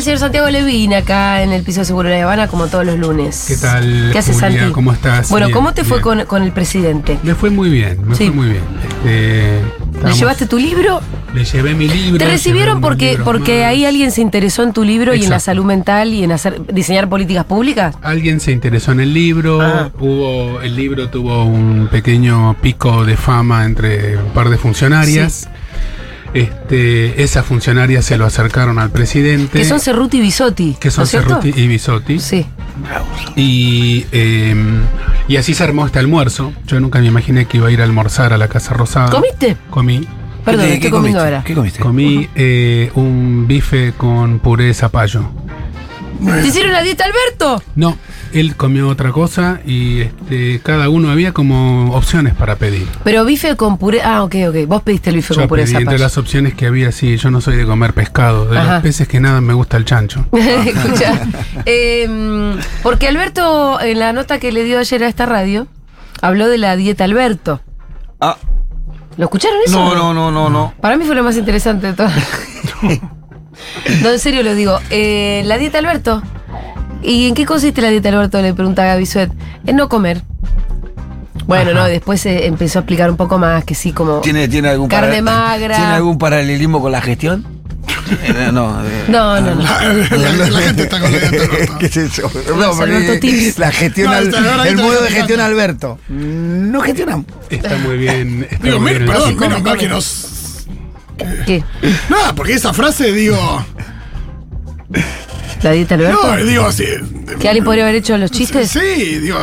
El señor Santiago Levín acá en el piso de Seguro de La Habana, como todos los lunes. ¿Qué tal? ¿Qué haces, Julia? Santi? ¿Cómo estás? Bueno, Bien, ¿cómo te fue con, con el presidente? Me fue muy bien, me Sí. fue muy bien. Este, ¿Le llevaste tu libro? Le llevé mi libro. ¿Te recibieron porque, porque más. ahí alguien se interesó en tu libro y en la salud mental y en hacer diseñar políticas públicas? Alguien se interesó en el libro, Ah. hubo el libro tuvo un pequeño pico de fama entre un par de funcionarias. Este, esas funcionarias se lo acercaron al presidente. Que son Cerruti y Bisotti. que son ¿no? Cerruti y Bisotti. Sí. Y, eh, y así se armó este almuerzo. Yo nunca me imaginé que iba a ir a almorzar a la Casa Rosada. ¿Comiste? Comí. Perdón, ¿Qué- estoy qué comiendo comiste? ahora. ¿Qué comiste? Comí eh, un bife con puré de zapallo. ¿Te hicieron la dieta, Alberto? No, él comió otra cosa y este, cada uno había como opciones para pedir. Pero bife con puré. Ah, ok, ok. Vos pediste el bife Yo con puré pedí entre las opciones que había, sí, yo no soy de comer pescado. De Ajá. los peces que nada me gusta el chancho. Escucha, eh, porque Alberto, en la nota que le dio ayer a esta radio, habló de la dieta Alberto. Ah, ¿Lo escucharon eso? no, no, no, no, no. Para mí fue lo más interesante de todo. no, en serio lo digo. Eh, la dieta Alberto. ¿Y en qué consiste la dieta Alberto? Le pregunta Gaby Suet. En no comer. Bueno, Ajá. no, después se empezó a explicar un poco más que sí, como. ¿Tiene, tiene algún Carne magra. ¿Tiene algún paralelismo con la gestión? Eh, no, eh, No, no, no. La, la gente está con la dieta Alberto. ¿Qué es eso? Alberto eh, Tips. La gestión, No, al- el modo de gestión Alberto. No gestionamos. Está muy bien. Está Digo, muy mira, bien el perdón, menos mal que nos. ¿Qué? Nada, porque esa frase, digo. ¿La dieta Alberto? No, digo así. ¿Que alguien podría haber hecho los chistes? Sí, digo,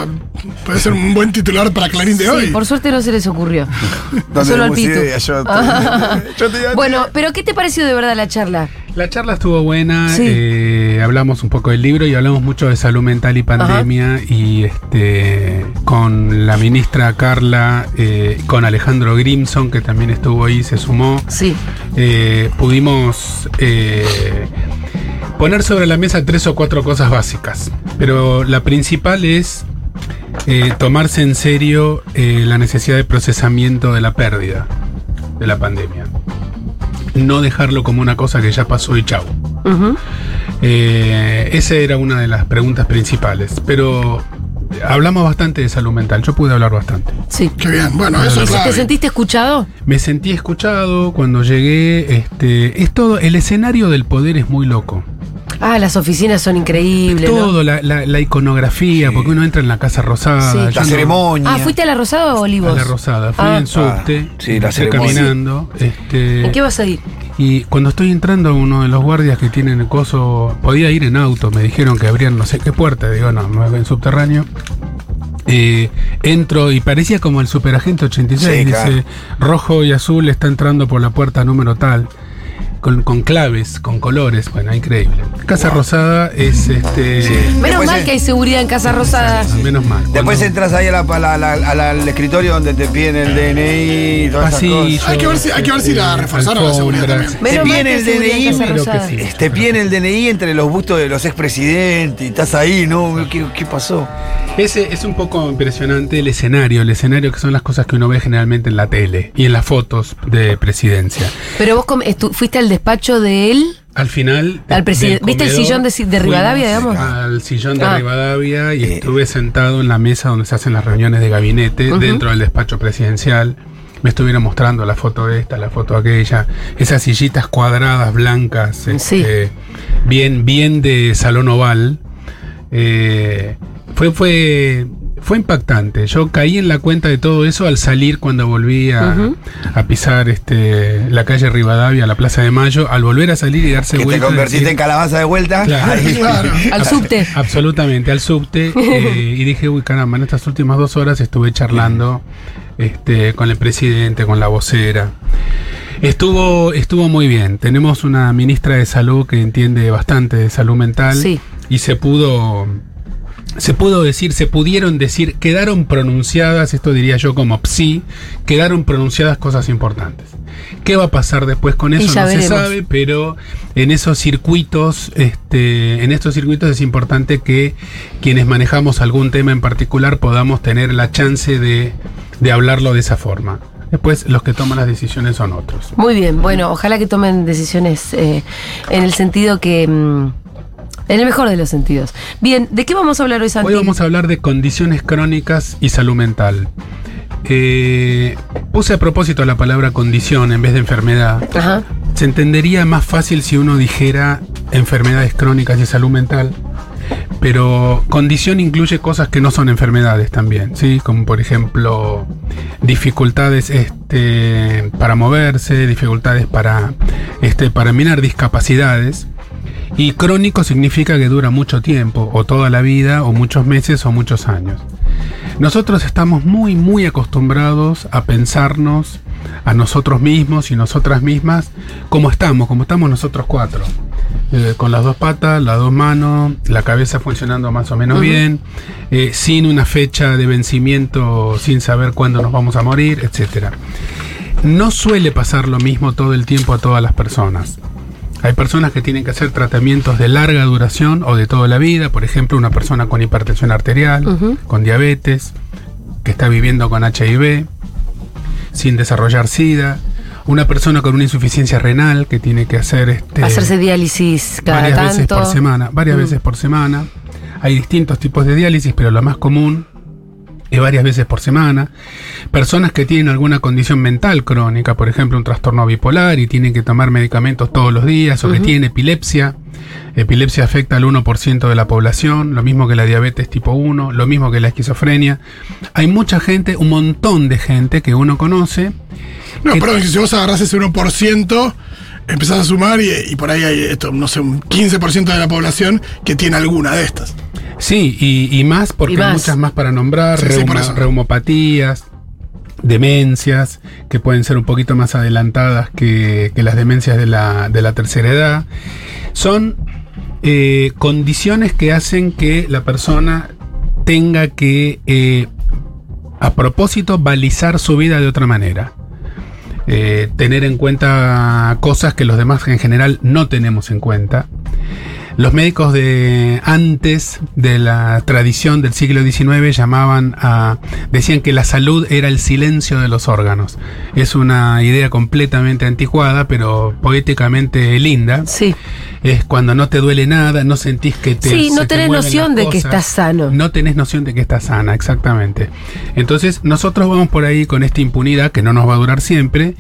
puede ser un buen titular para Clarín de Sí, hoy. por suerte no se les ocurrió. Solo al Pitu. yo yo Bueno, pero ¿qué te pareció de verdad la charla? La charla estuvo buena, Sí. eh, hablamos un poco del libro y hablamos mucho de salud mental y pandemia y este con la ministra Carla, eh, con Alejandro Grimson que también estuvo ahí, se sumó, Sí. eh, pudimos eh, poner sobre la mesa tres o cuatro cosas básicas, pero la principal es eh, tomarse en serio eh, la necesidad de procesamiento de la pérdida de la pandemia. No dejarlo como una cosa que ya pasó y chau. Eh, esa era una de las preguntas principales, pero hablamos bastante de salud mental, yo pude hablar bastante. Sí. Qué bien, bueno, eso es ¿Te sentiste escuchado? Me sentí escuchado cuando llegué, este, es todo, el escenario del poder es muy loco. Ah, las oficinas son increíbles. ¿no? Todo, la, la- la iconografía, porque uno entra en la Casa Rosada. Sí. La no- ceremonia. Ah, ¿fuiste a la Rosada o A Olivos? la Rosada, fui Ah. en subte, Ah, sí, la estoy ceremonia. caminando. Este, ¿En qué vas a ir? Y cuando estoy entrando, uno de los guardias que tienen el coso, podía ir en auto, me dijeron que abrían no sé qué puerta, digo, no, me voy en subterráneo. Eh, entro y parecía como el superagente 86, Sí, dice, claro. rojo y azul está entrando por la puerta número tal. Con, con claves, con colores, bueno, increíble. Casa Rosada es este. Menos Después mal que hay seguridad en Casa Rosada. Menos mal. Después Cuando- entras ahí a la- a la- a la- a la- al escritorio donde te piden el DNI y todas esas Pasillo, cosas. Hay que ver si- hay que ver si la reforzaron la seguridad también. Menos Te mal piden el DNI. Te piden el DNI entre los bustos de los expresidentes y estás ahí, ¿no? ¿Qué, qué pasó? Ese es un poco impresionante el escenario, el escenario que son las cosas que uno ve generalmente en la tele y en las fotos de presidencia. Pero vos fuiste al despacho de él. Al final. Al presidente- del ¿viste el comedor, sillón de- de Rivadavia, digamos? Al sillón de Ah. Rivadavia y Eh. estuve sentado en la mesa donde se hacen las reuniones de gabinete dentro del despacho presidencial. Me estuvieron mostrando la foto de esta, la foto aquella, esas sillitas cuadradas blancas, Sí. este, bien, bien de salón oval. Eh, fue, fue, fue impactante. Yo caí en la cuenta de todo eso al salir cuando volví a, pisar este, la calle Rivadavia, la Plaza de Mayo. Al volver a salir y darse Que te vuelta. convertiste decir- en calabaza de vuelta. Claro. Ahí. Claro. Al subte. Absolutamente, al subte. eh, y dije, uy, caramba, en estas últimas dos horas estuve charlando este, con el presidente, con la vocera. Estuvo, estuvo muy bien. Tenemos una ministra de salud que entiende bastante de salud mental. Sí. Y se pudo. Se pudo decir, se pudieron decir, quedaron pronunciadas, esto diría yo como psi, quedaron pronunciadas cosas importantes. ¿Qué va a pasar después con eso? No se sabe, pero en esos circuitos, este, en estos circuitos es importante que quienes manejamos algún tema en particular podamos tener la chance de, de hablarlo de esa forma. Después los que toman las decisiones son otros. Muy bien, bueno, ojalá que tomen decisiones eh, en el sentido que... mm, en el mejor de los sentidos. Bien, ¿de qué vamos a hablar hoy, Santi? Hoy vamos a hablar de condiciones crónicas y salud mental. Eh, puse a propósito la palabra condición en vez de enfermedad. Ajá. Se entendería más fácil si uno dijera enfermedades crónicas y salud mental. Pero condición incluye cosas que no son enfermedades también, ¿sí? Como por ejemplo dificultades este, para moverse, dificultades para, este, para minar discapacidades. Y crónico significa que dura mucho tiempo, o toda la vida, o muchos meses, o muchos años. Nosotros estamos muy, muy acostumbrados a pensarnos a nosotros mismos y nosotras mismas como estamos, como estamos nosotros cuatro. Eh, con las dos patas, las dos manos, la cabeza funcionando más o menos bien, eh, sin una fecha de vencimiento, sin saber cuándo nos vamos a morir, etc. No suele pasar lo mismo todo el tiempo a todas las personas. Hay personas que tienen que hacer tratamientos de larga duración o de toda la vida, por ejemplo, una persona con hipertensión arterial, con diabetes, que está viviendo con HIV, sin desarrollar SIDA, una persona con una insuficiencia renal que tiene que hacer este, Hacerse diálisis cada varias tanto. veces por semana, varias veces por semana. Hay distintos tipos de diálisis, pero la más común es varias veces por semana. Personas que tienen alguna condición mental crónica, por ejemplo, un trastorno bipolar y tienen que tomar medicamentos todos los días, o que tienen epilepsia. Epilepsia afecta al 1% de la población, lo mismo que la diabetes tipo 1, lo mismo que la esquizofrenia. Hay mucha gente, un montón de gente que uno conoce. No, que si vos agarrás ese 1%, empezás a sumar y, y por ahí hay esto, no sé, un 15% de la población que tiene alguna de estas. Sí, y, y más porque Y hay muchas más para nombrar, Sí, reuma- reumopatías, demencias, que pueden ser un poquito más adelantadas que, que las demencias de la, de la tercera edad. Son eh, condiciones que hacen que la persona tenga que, eh, a propósito, balizar su vida de otra manera. Eh, tener en cuenta cosas que los demás en general no tenemos en cuenta. Los médicos de antes de la tradición del siglo XIX llamaban a. decían que la salud era el silencio de los órganos. Es una idea completamente anticuada, pero poéticamente linda. Sí. Es cuando no te duele nada, no sentís que te. Sí, no te tenés noción de que estás sano. No tenés noción de que estás sana, exactamente. Entonces, nosotros vamos por ahí con esta impunidad que no nos va a durar siempre.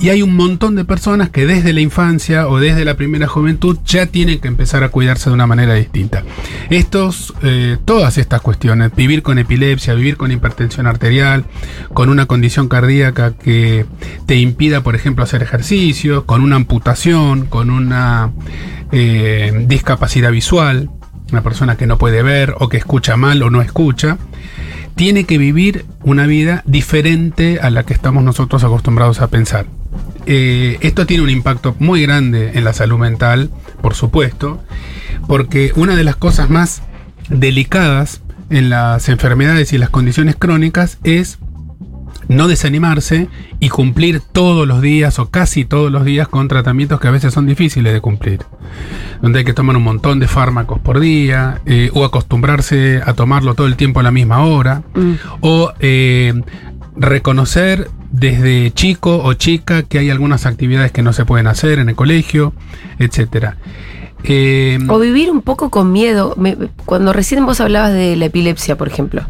Y hay un montón de personas que desde la infancia o desde la primera juventud ya tienen que empezar a cuidarse de una manera distinta. Estos, eh, todas estas cuestiones, vivir con epilepsia, vivir con hipertensión arterial, con una condición cardíaca que te impida, por ejemplo, hacer ejercicio, con una amputación, con una eh, discapacidad visual, una persona que no puede ver o que escucha mal o no escucha, tiene que vivir una vida diferente a la que estamos nosotros acostumbrados a pensar. Eh, esto tiene un impacto muy grande en la salud mental, por supuesto, porque una de las cosas más delicadas en las enfermedades y las condiciones crónicas es no desanimarse y cumplir todos los días o casi todos los días con tratamientos que a veces son difíciles de cumplir. Donde hay que tomar un montón de fármacos por día eh, o acostumbrarse a tomarlo todo el tiempo a la misma hora Mm. o eh, reconocer desde chico o chica que hay algunas actividades que no se pueden hacer en el colegio, etcétera. Eh, O vivir un poco con miedo. Me- cuando recién vos hablabas de la epilepsia, por ejemplo.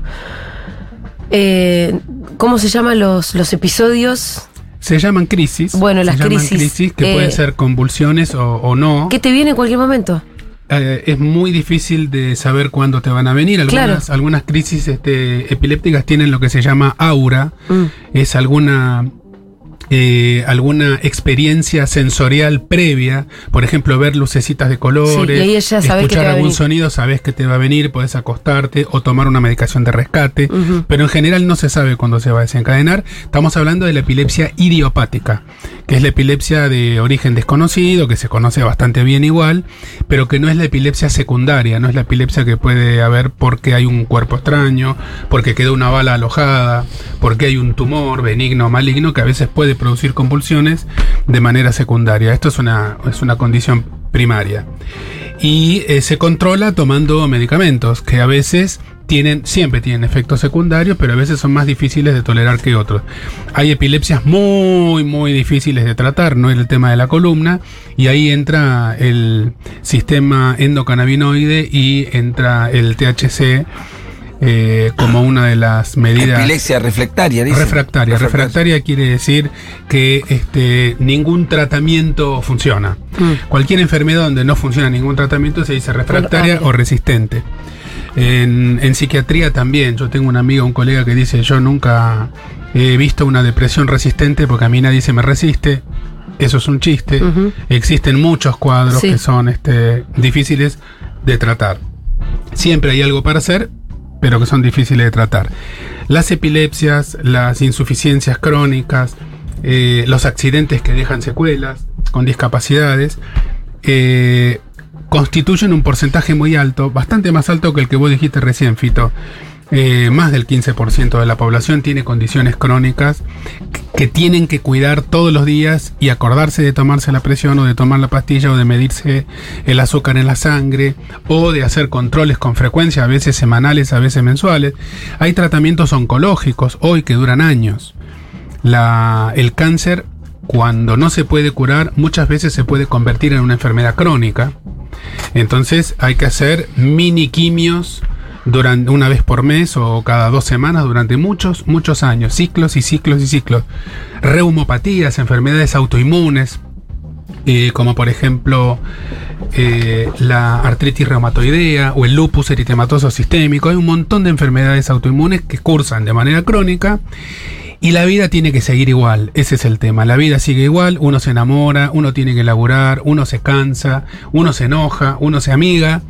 Eh, ¿Cómo se llaman los, los episodios? se llaman crisis. Bueno, se las llaman crisis, que eh, pueden ser convulsiones o, o no. Que te viene en cualquier momento. Eh, es muy difícil de saber cuándo te van a venir. Algunas, Claro. algunas crisis este, epilépticas tienen lo que se llama aura. Mm. Es alguna eh, alguna experiencia sensorial previa, por ejemplo, ver lucecitas de colores, Sí, escuchar algún sonido, sabes que te va a venir, puedes acostarte o tomar una medicación de rescate, pero en general no se sabe cuándo se va a desencadenar. Estamos hablando de la epilepsia idiopática, que es la epilepsia de origen desconocido, que se conoce bastante bien igual, pero que no es la epilepsia secundaria, no es la epilepsia que puede haber porque hay un cuerpo extraño, porque quedó una bala alojada, porque hay un tumor benigno o maligno que a veces puede producir convulsiones de manera secundaria. Esto es una, es una condición primaria. Y eh, se controla tomando medicamentos que a veces tienen, siempre tienen efectos secundarios, pero a veces son más difíciles de tolerar que otros. Hay epilepsias muy, muy difíciles de tratar, no es el tema de la columna, y ahí entra el sistema endocannabinoide y entra el THC eh, como una de las medidas. Epilepsia reflectaria, dice. Refractaria. Refractaria quiere decir que este, ningún tratamiento funciona. Mm. Cualquier enfermedad donde no funciona ningún tratamiento se dice refractaria Ah, o resistente. En, en psiquiatría también. Yo tengo un amigo, un colega que dice, yo nunca he visto una depresión resistente porque a mí nadie se me resiste. Eso es un chiste. Existen muchos cuadros Sí. que son este, difíciles de tratar. Siempre hay algo para hacer, pero que son difíciles de tratar. Las epilepsias, las insuficiencias crónicas, eh, los accidentes que dejan secuelas con discapacidades, eh, constituyen un porcentaje muy alto, bastante más alto que el que vos dijiste recién, Fito. Eh, más del 15% de la población tiene condiciones crónicas que- tienen que cuidar todos los días y acordarse de tomarse la presión o de tomar la pastilla o de medirse el azúcar en la sangre o de hacer controles con frecuencia, a veces semanales, a veces mensuales. Hay tratamientos oncológicos hoy que duran años. El cáncer, cuando no se puede curar, muchas veces se puede convertir en una enfermedad crónica. Entonces hay que hacer mini quimios durante una vez por mes o cada dos semanas durante muchos, muchos años, ciclos y ciclos y ciclos. Reumopatías, enfermedades autoinmunes, eh, como por ejemplo eh, la artritis reumatoidea o el lupus eritematoso sistémico. Hay un montón de enfermedades autoinmunes que cursan de manera crónica y la vida tiene que seguir igual, ese es el tema. La vida sigue igual, uno se enamora, uno tiene que laburar, uno se cansa, uno se enoja, uno se amiga.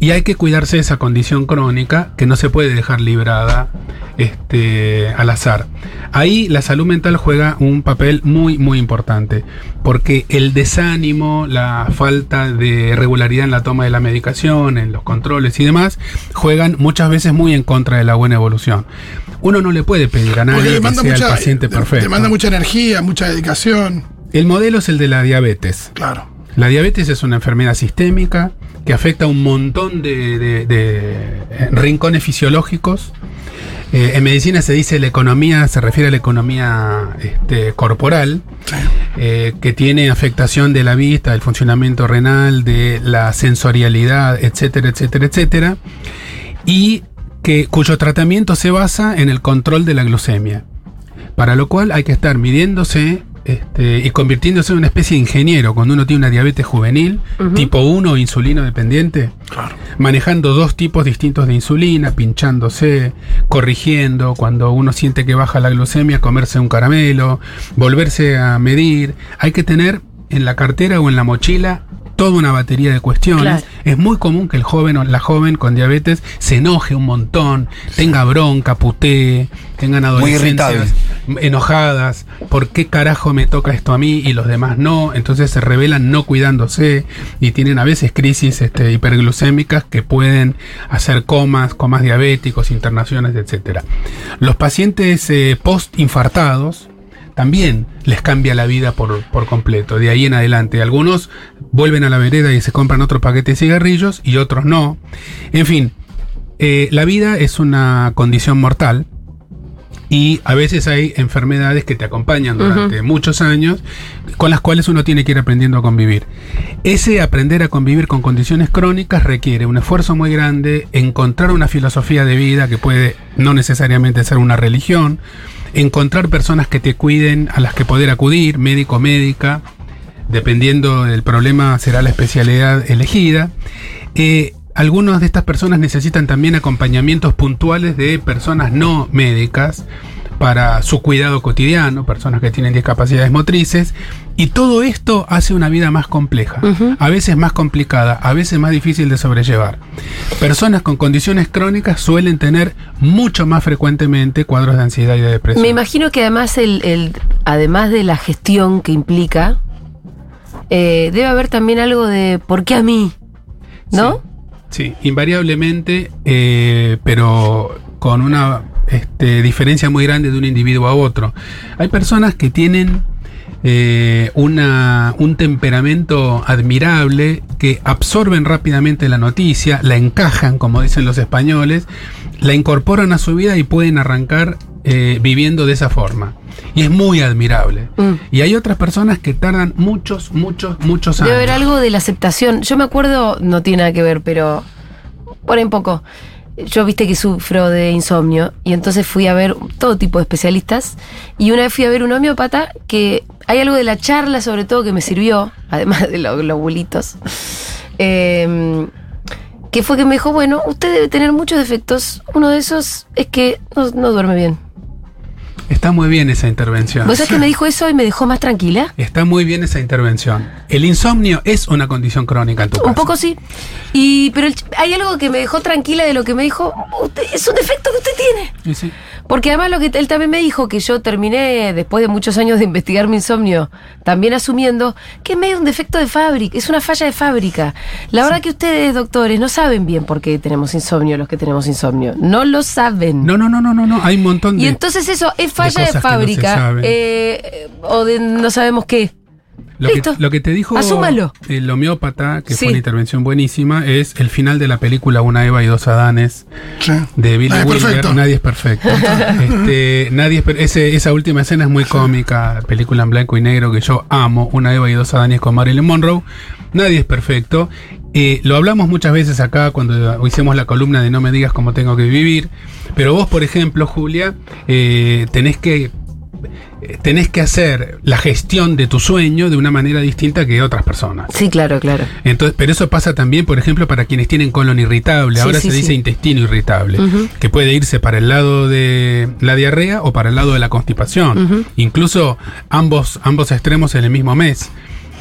Y hay que cuidarse de esa condición crónica que no se puede dejar librada este, al azar. Ahí la salud mental juega un papel muy, muy importante, porque el desánimo, la falta de regularidad en la toma de la medicación, en los controles y demás, juegan muchas veces muy en contra de la buena evolución. Uno no le puede pedir a nadie que sea mucha, el paciente perfecto. demanda mucha energía, mucha dedicación. El modelo es el de la diabetes. Claro. La diabetes es una enfermedad sistémica que afecta a un montón de, de- de, eh, rincones fisiológicos. Eh, en medicina se dice la economía, se refiere a la economía este, corporal, eh, que tiene afectación de la vista, del funcionamiento renal, de la sensorialidad, etcétera, etcétera, etcétera, y que, cuyo tratamiento se basa en el control de la glucemia. Para lo cual hay que estar midiéndose este, y convirtiéndose en una especie de ingeniero cuando uno tiene una diabetes juvenil, tipo 1 insulino dependiente, Claro. manejando dos tipos distintos de insulina, pinchándose, corrigiendo, cuando uno siente que baja la glucemia, comerse un caramelo, volverse a medir. Hay que tener en la cartera o en la mochila toda una batería de cuestiones. Claro. Es muy común que el joven o la joven con diabetes se enoje un montón, tenga bronca, putee, tengan Muy adolescencias enojadas, ¿por qué carajo me toca esto a mí y los demás no? Entonces se revelan no cuidándose y tienen a veces crisis este, hiperglucémicas que pueden hacer comas, comas diabéticos, internaciones, etcétera. Los pacientes eh, post-infartados también les cambia la vida por, por completo, de ahí en adelante. Algunos vuelven a la vereda y se compran otro paquete de cigarrillos y otros no. En fin, eh, la vida es una condición mortal y a veces hay enfermedades que te acompañan durante muchos años con las cuales uno tiene que ir aprendiendo a convivir. Ese aprender a convivir con condiciones crónicas requiere un esfuerzo muy grande, encontrar una filosofía de vida que puede no necesariamente ser una religión, encontrar personas que te cuiden, a las que poder acudir, médico, médica, dependiendo del problema será la especialidad elegida. Eh, algunas de estas personas necesitan también acompañamientos puntuales de personas no médicas para su cuidado cotidiano, personas que tienen discapacidades motrices, y todo esto hace una vida más compleja, a veces más complicada, a veces más difícil de sobrellevar. Personas con condiciones crónicas suelen tener mucho más frecuentemente cuadros de ansiedad y de depresión. Me imagino que además, el, el- además de la gestión que implica, eh, debe haber también algo de ¿por qué a mí? ¿No? Sí, invariablemente, eh, pero con una este, diferencia muy grande de un individuo a otro. Hay personas que tienen eh, una, un temperamento admirable, que absorben rápidamente la noticia, la encajan, como dicen los españoles, la incorporan a su vida y pueden arrancar eh, viviendo de esa forma. Y es muy admirable. Mm. Y hay otras personas que tardan muchos, muchos, muchos años. Debe haber algo de la aceptación. Yo me acuerdo, no tiene nada que ver, pero por un poco. Yo viste que sufro de insomnio y entonces fui a ver todo tipo de especialistas y una vez fui a ver un homeópata que hay algo de la charla sobre todo que me sirvió, además de los globulitos, eh, que fue que me dijo, bueno, usted debe tener muchos defectos, uno de esos es que no duerme bien. Está muy bien esa intervención. ¿Vos sabés que me dijo eso y me dejó más tranquila? Está muy bien esa intervención. El insomnio es una condición crónica en tu Un caso. poco sí. Y, pero el hay algo que me dejó tranquila de lo que me dijo. "Usted- es un defecto que usted tiene. Sí, sí. Porque además lo que él también me dijo, que yo terminé, después de muchos años de investigar mi insomnio, también asumiendo que es medio un defecto de fábrica, es una falla de fábrica. La verdad que ustedes, doctores, no saben bien por qué tenemos insomnio los que tenemos insomnio. No lo saben. No, no, no, no, no, no. Hay un montón de. y entonces eso es falla de, que no se fábrica. saben. eh, o de no sabemos qué. lo, que, listo. lo que te dijo Asúmalo. el homeópata, que Sí. fue una intervención buenísima, es el final de la película Una Eva y dos Adanes Sí. de Billy Nadie es Wilder. perfecto. Nadie es perfecto. Este, nadie es per- ese- esa última escena es muy cómica, película en blanco y negro que yo amo, Una Eva y dos Adanes con Marilyn Monroe. Nadie es perfecto. Eh, lo hablamos muchas veces acá cuando hicimos la columna de No me digas cómo tengo que vivir. Pero vos, por ejemplo, Julia, eh, tenés que eh, tenés que hacer la gestión de tu sueño de una manera distinta que otras personas. Sí, claro, claro. Entonces, pero eso pasa también, por ejemplo, para quienes tienen colon irritable. Sí, Ahora sí, se dice intestino irritable, que puede irse para el lado de la diarrea o para el lado de la constipación. Incluso ambos, ambos extremos en el mismo mes.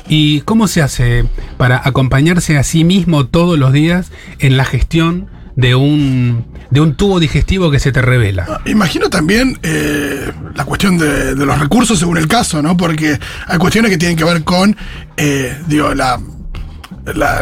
¿Y cómo se hace para acompañarse a sí mismo todos los días en la gestión de un, de un tubo digestivo que se te revela? Imagino también eh, la cuestión de, de los recursos según el caso, ¿no? Porque hay cuestiones que tienen que ver con, eh, digo, la,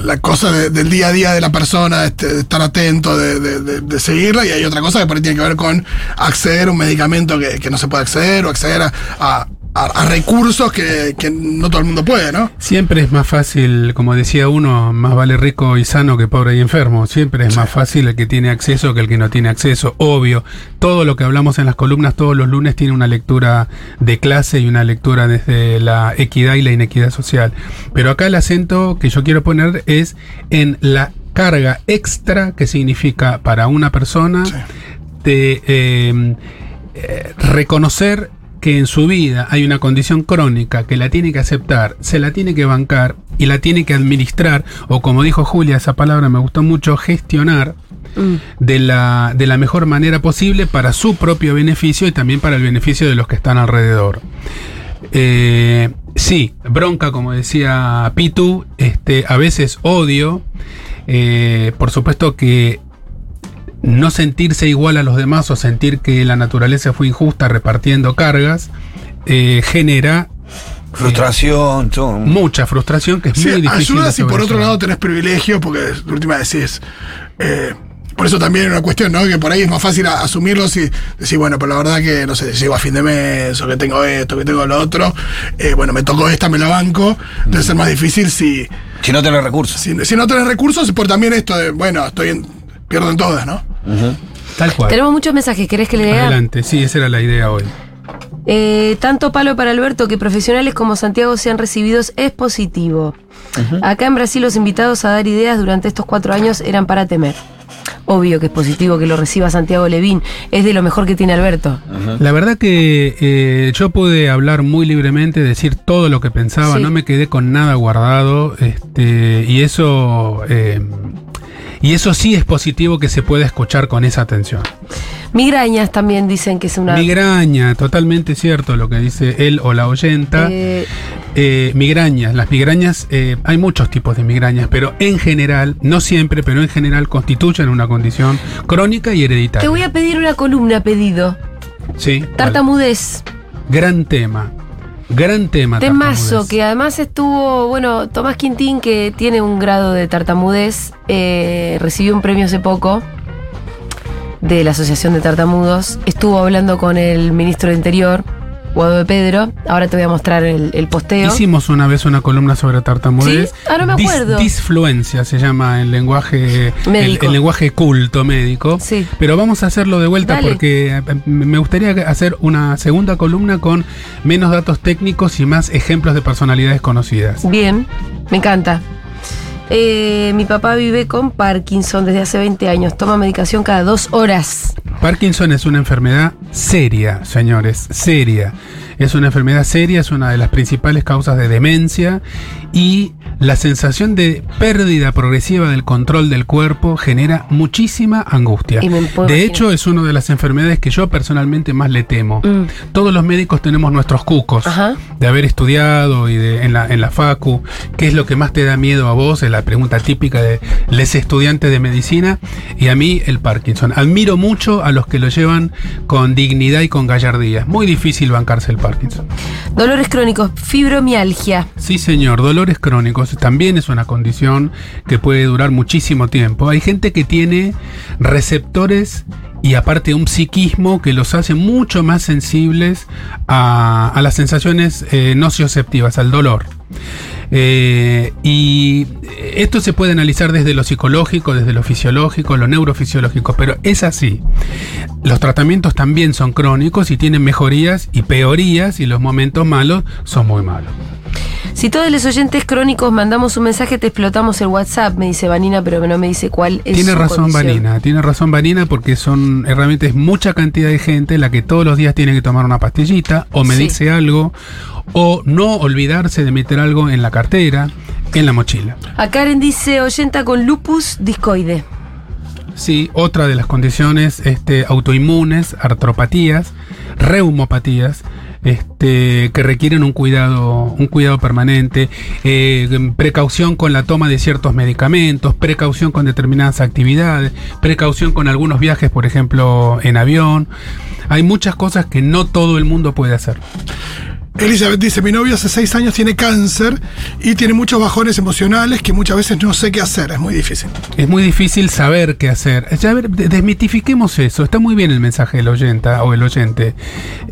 la, cosa de- del día a día de la persona, este, de estar atento, de, de- seguirla, y hay otra cosa que por ahí tiene que ver con acceder a un medicamento que, que no se puede acceder o acceder a- a- a recursos que, que no todo el mundo puede, ¿no? Siempre es más fácil, como decía uno, más vale rico y sano que pobre y enfermo. Siempre es más fácil el que tiene acceso que el que no tiene acceso. Obvio, todo lo que hablamos en las columnas todos los lunes tiene una lectura de clase y una lectura desde la equidad y la inequidad social. Pero acá el acento que yo quiero poner es en la carga extra que significa para una persona de eh, eh, reconocer que en su vida hay una condición crónica que la tiene que aceptar, se la tiene que bancar y la tiene que administrar, o como dijo Julia, esa palabra me gustó mucho, gestionar Mm. de la, de la mejor manera posible para su propio beneficio y también para el beneficio de los que están alrededor. Eh, sí, bronca, como decía Pitu, este, a veces odio. eh, por supuesto que no sentirse igual a los demás o sentir que la naturaleza fue injusta repartiendo cargas eh, genera Frustración, todo. mucha frustración que es Sí, muy difícil. ayuda si por otro lado tenés privilegios, porque de última decís. eh, por eso también es una cuestión, ¿no? Que por ahí es más fácil asumirlo si decir, bueno, pero la verdad que, no sé, llego a fin de mes, o que tengo esto, que tengo lo otro. eh, bueno, me tocó esta, me la banco. Debe ser más difícil si, Si no tenés recursos. si, si no tenés recursos, por también esto de, bueno, estoy en, pierdo en todas, ¿no? Tal cual. Tenemos muchos mensajes, ¿querés que le lea? Adelante, sí, esa era la idea hoy. Eh, tanto palo para Alberto que profesionales como Santiago sean recibidos es positivo. Acá en Brasil los invitados a dar ideas durante estos cuatro años eran para temer. Obvio que es positivo que lo reciba Santiago Levín. Es de lo mejor que tiene Alberto. La verdad que eh, yo pude hablar muy libremente, decir todo lo que pensaba, Sí. no me quedé con nada guardado, este, y eso eh, Y eso sí es positivo que se pueda escuchar con esa atención. Migrañas también dicen que es una. Migraña, totalmente cierto lo que dice él o la oyenta. Eh, Eh, migrañas, las migrañas, eh, hay muchos tipos de migrañas, pero en general, no siempre, pero en general constituyen una condición crónica y hereditaria. te voy a pedir una columna pedido. Sí. Tartamudez. Gran tema. Gran tema. Temazo, que además estuvo, bueno, Tomás Quintín, que tiene un grado de tartamudez, eh, recibió un premio hace poco de la Asociación de Tartamudos. Estuvo hablando con el ministro de Interior, Guado de Pedro. Ahora te voy a mostrar el, el posteo. Hicimos una vez una columna sobre tartamudez. ¿Sí? Ah, no me acuerdo. disfluencia se llama el lenguaje el, lenguaje culto médico. Sí. Pero vamos a hacerlo de vuelta Dale. porque eh, me gustaría hacer una segunda columna con menos datos técnicos y más ejemplos de personalidades conocidas. Bien, me encanta. Eh, mi papá vive con Parkinson desde hace 20 años. Toma medicación cada dos horas. Parkinson es una enfermedad seria, señores, seria. Es una enfermedad seria, es una de las principales causas de demencia y la sensación de pérdida progresiva del control del cuerpo genera muchísima angustia. De hecho, es una de las enfermedades que yo personalmente más le temo. Mm. Todos los médicos tenemos nuestros cucos Ajá. de haber estudiado y de, en, la, en la facu. ¿Qué es lo que más te da miedo a vos? Es la pregunta típica de les estudiantes de medicina. Y a mí el Parkinson. Admiro mucho a los que lo llevan con dignidad y con gallardía. Muy difícil bancarse el Parkinson. Dolores crónicos, fibromialgia. Sí, señor, dolores crónicos también es una condición que puede durar muchísimo tiempo. Hay gente que tiene receptores y aparte un psiquismo que los hace mucho más sensibles a, las sensaciones eh, al dolor. Eh, y esto se puede analizar desde lo psicológico, desde lo fisiológico, lo neurofisiológico, pero es así. Los tratamientos también son crónicos y tienen mejorías y peorías y los momentos malos son muy malos. Si todos los oyentes crónicos mandamos un mensaje, te explotamos el WhatsApp, me dice Vanina, pero no me dice cuál es Tiene su razón condición. Vanina, tiene razón Vanina porque son realmente es mucha cantidad de gente la que todos los días tiene que tomar una pastillita o medirse algo o no olvidarse de meter algo en la cartera, en la mochila. A Karen dice oyenta con lupus discoide. Sí, otra de las condiciones este, autoinmunes, artropatías, reumopatías, este, que requieren un cuidado, un cuidado permanente, eh, precaución con la toma de ciertos medicamentos, precaución con determinadas actividades, precaución con algunos viajes, por ejemplo, en avión. Hay muchas cosas que no todo el mundo puede hacer. Elizabeth dice, mi novio hace seis años tiene cáncer y tiene muchos bajones emocionales que muchas veces no sé qué hacer, es muy difícil. Es muy difícil saber qué hacer. Ya, a ver, de- desmitifiquemos eso. Está muy bien el mensaje del oyenta o el oyente.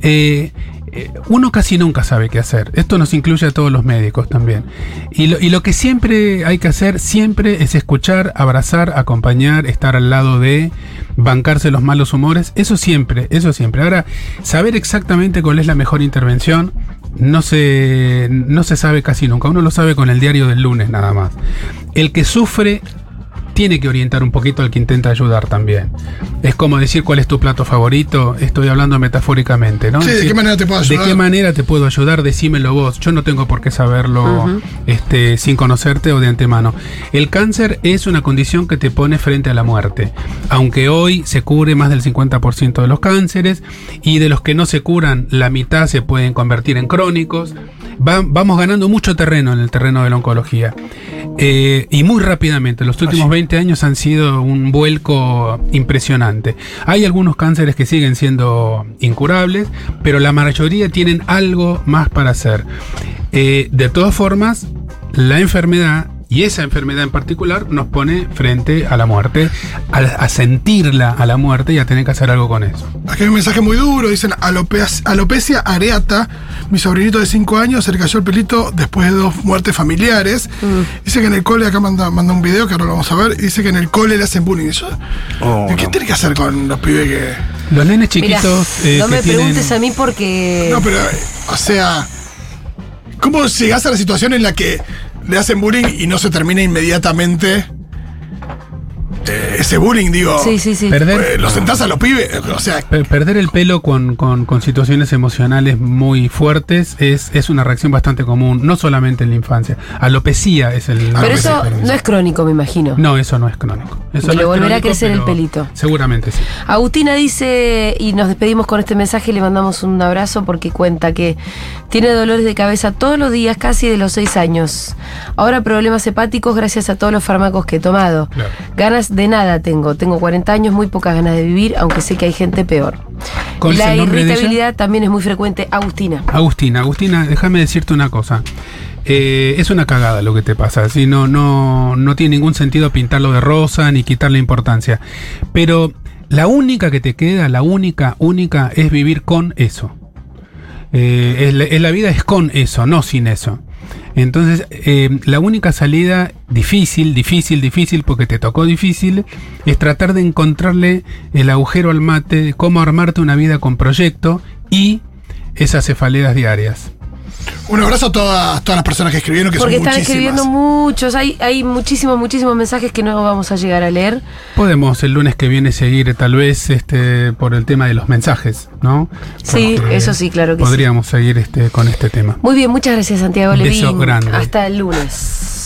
Eh, eh, uno casi nunca sabe qué hacer. Esto nos incluye a todos los médicos también. Y lo, y lo que siempre hay que hacer, siempre es escuchar, abrazar, acompañar, estar al lado de, bancarse los malos humores. Eso siempre, eso siempre. Ahora, saber exactamente cuál es la mejor intervención, no se, no se sabe casi nunca. Uno lo sabe con el diario del lunes nada más. El que sufre tiene que orientar un poquito al que intenta ayudar también. Es como decir cuál es tu plato favorito, estoy hablando metafóricamente, ¿no? Sí, ¿de qué manera te puedo ¿De ayudar? qué manera te puedo ayudar? Decímelo vos. Yo no tengo por qué saberlo este, sin conocerte o de antemano. El cáncer es una condición que te pone frente a la muerte. Aunque hoy se cubre más del 50% de los cánceres y de los que no se curan, la mitad se pueden convertir en crónicos. Va- vamos ganando mucho terreno en el terreno de la oncología. Eh, y muy rápidamente, los últimos 20 años han sido un vuelco impresionante. Hay algunos cánceres que siguen siendo incurables, pero la mayoría tienen algo más para hacer. Eh, de todas formas, la enfermedad, y esa enfermedad en particular, nos pone frente a la muerte, a, a sentirla a la muerte y a tener que hacer algo con eso. Aquí hay un mensaje muy duro, dicen alopecia, alopecia areata, mi sobrinito de 5 años se le cayó el pelito después de dos muertes familiares. Dice que en el cole, acá manda, manda un video que ahora lo vamos a ver, dice que en el cole le hacen bullying. Yo, Oh, ¿Qué no. tiene que hacer con los pibes que.? Los nenes Mirá, chiquitos eh, no que me tienen- preguntes a mí porque... No, pero, o sea, ¿cómo llegás a la situación en la que le hacen bullying y no se termina inmediatamente? Eh, ese bullying, digo. Sí, sí, sí. Perder, eh, lo sentás a los pibes, o sea, per- perder el pelo con, con- con situaciones emocionales muy fuertes es, es una reacción bastante común, no solamente en la infancia. Alopecia es el. Pero eso no es crónico, me imagino. No, eso no es crónico. Eso Le no es volverá a crecer el pelito. Seguramente sí. Agustina dice, y nos despedimos con este mensaje, le mandamos un abrazo porque cuenta que tiene dolores de cabeza todos los días, casi de los seis años. Ahora problemas hepáticos gracias a todos los fármacos que he tomado. Claro. Ganas de nada tengo. Tengo 40 años, muy pocas ganas de vivir, aunque sé que hay gente peor. ¿Cuál es La el nombre de ella? irritabilidad también es muy frecuente. Agustina. Agustina, Agustina, déjame decirte una cosa. Eh, es una cagada lo que te pasa. ¿sí? No, no, no tiene ningún sentido pintarlo de rosa ni quitarle importancia. Pero la única que te queda, la única, única, es vivir con eso. Eh, es la, es la vida es con eso, no sin eso. Entonces, eh, la única salida difícil, difícil, difícil, porque te tocó difícil, es tratar de encontrarle el agujero al mate, cómo armarte una vida con proyecto y esas cefaleas diarias. Un abrazo a todas, todas las personas que escribieron, que Porque son están muchísimas. escribiendo muchos, hay, hay muchísimos, muchísimos mensajes que no vamos a llegar a leer. Podemos el lunes que viene seguir tal vez este por el tema de los mensajes, ¿no? Sí, Porque eso sí, claro que sí. Podríamos seguir este con este tema. Muy bien, muchas gracias Santiago Un beso Levín. grande. Hasta el lunes.